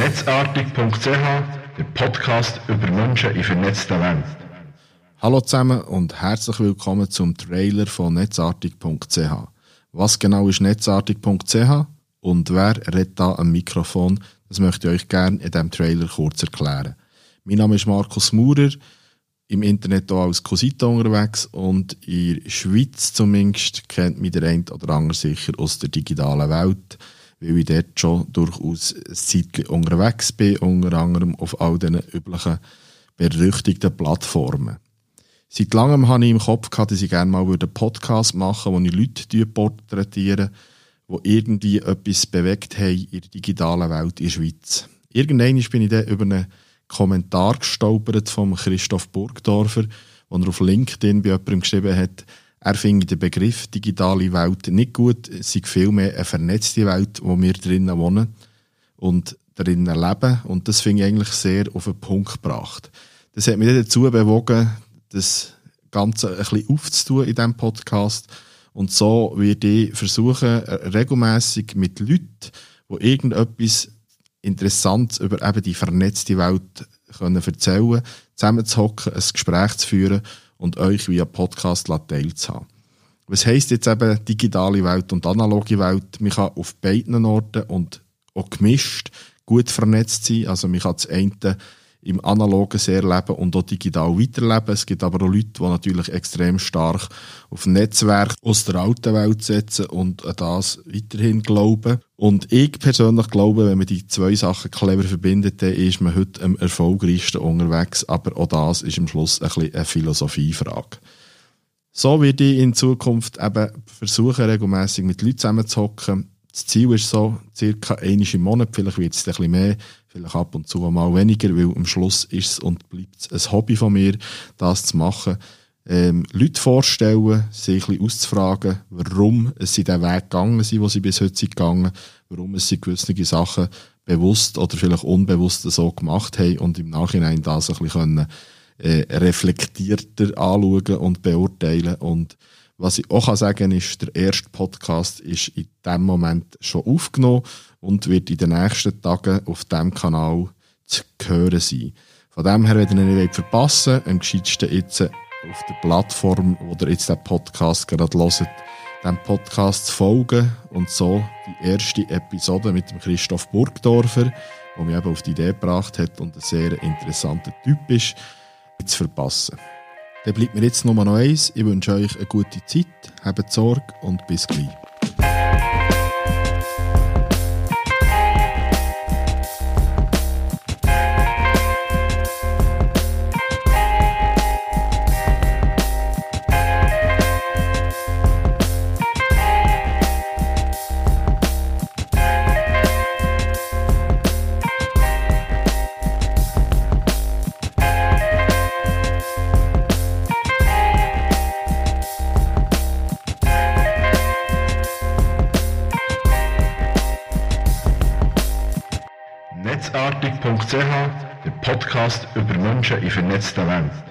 Netzartig.ch, der Podcast über Menschen in vernetzter Welt. Hallo zusammen und herzlich willkommen zum Trailer von Netzartig.ch. Was genau ist Netzartig.ch und wer redet da am Mikrofon? Das möchte ich euch gerne in diesem Trailer kurz erklären. Mein Name ist Markus Maurer, im Internet auch als Cosita unterwegs und in der Schweiz zumindest kennt mich der eine oder andere sicher aus der digitalen Welt weil ich dort schon durchaus ein unterwegs bin, unter anderem auf all diesen üblichen berüchtigten Plattformen. Seit langem habe ich im Kopf gehabt, dass ich gerne mal einen Podcast machen würde, wo ich Leute porträtiere, die irgendwie etwas bewegt haben in der digitalen Welt in der Schweiz. Irgendwann bin ich dann über einen Kommentar gestolpert von Christoph Burgdorfer, wo er auf LinkedIn bei jemandem geschrieben hat, er findet den Begriff digitale Welt nicht gut. Es ist vielmehr eine vernetzte Welt, wo wir drinnen wohnen und drinnen leben. Und das finde ich eigentlich sehr auf den Punkt gebracht. Das hat mich dazu bewogen, das Ganze ein bisschen aufzutun in diesem Podcast. Und so werde ich versuchen, regelmäßig mit Leuten, die irgendetwas Interessantes über eben die vernetzte Welt können erzählen zusammenzuhocken, ein Gespräch zu führen und euch via Podcast teilzuhaben. Was heisst jetzt eben digitale Welt und analoge Welt? Man kann auf beiden Orten und auch gemischt gut vernetzt sein. Also man kann das eine im Analogen sehr leben und auch digital weiterleben. Es gibt aber auch Leute, die natürlich extrem stark auf Netzwerk aus der alten Welt setzen und an das weiterhin glauben. Und ich persönlich glaube, wenn man die zwei Sachen clever verbindet, dann ist man heute am erfolgreichsten unterwegs. Aber auch das ist am Schluss ein bisschen eine Philosophiefrage. So werde ich in Zukunft eben versuchen, regelmäßig mit Leuten zusammenzuhocken. Das Ziel ist so, circa einmal im Monat, vielleicht wird es ein bisschen mehr, vielleicht ab und zu mal weniger, weil am Schluss ist es und bleibt es ein Hobby von mir, das zu machen. Ähm, Leute vorstellen, sich ein bisschen auszufragen, warum sie den Weg gegangen sind, wo sie bis heute sind gegangen, warum sie gewisse Sachen bewusst oder vielleicht unbewusst so gemacht haben und im Nachhinein das ein bisschen können, äh, reflektierter anschauen und beurteilen. Und was ich auch sagen kann, ist, der erste Podcast ist in dem Moment schon aufgenommen und wird in den nächsten Tagen auf diesem Kanal zu hören sein. Von dem her, wenn ihr nicht verpassen am gescheitsten jetzt auf der Plattform, wo ihr jetzt den Podcast gerade hört, dem Podcast zu folgen. Und so die erste Episode mit dem Christoph Burgdorfer, der mich eben auf die Idee gebracht hat und ein sehr interessanter Typ ist, zu verpassen. Dann bleibt mir jetzt nur noch eins. Ich wünsche euch eine gute Zeit, habt Sorge und bis gleich. Netzartig.ch, der Podcast über Menschen in vernetzter Welt.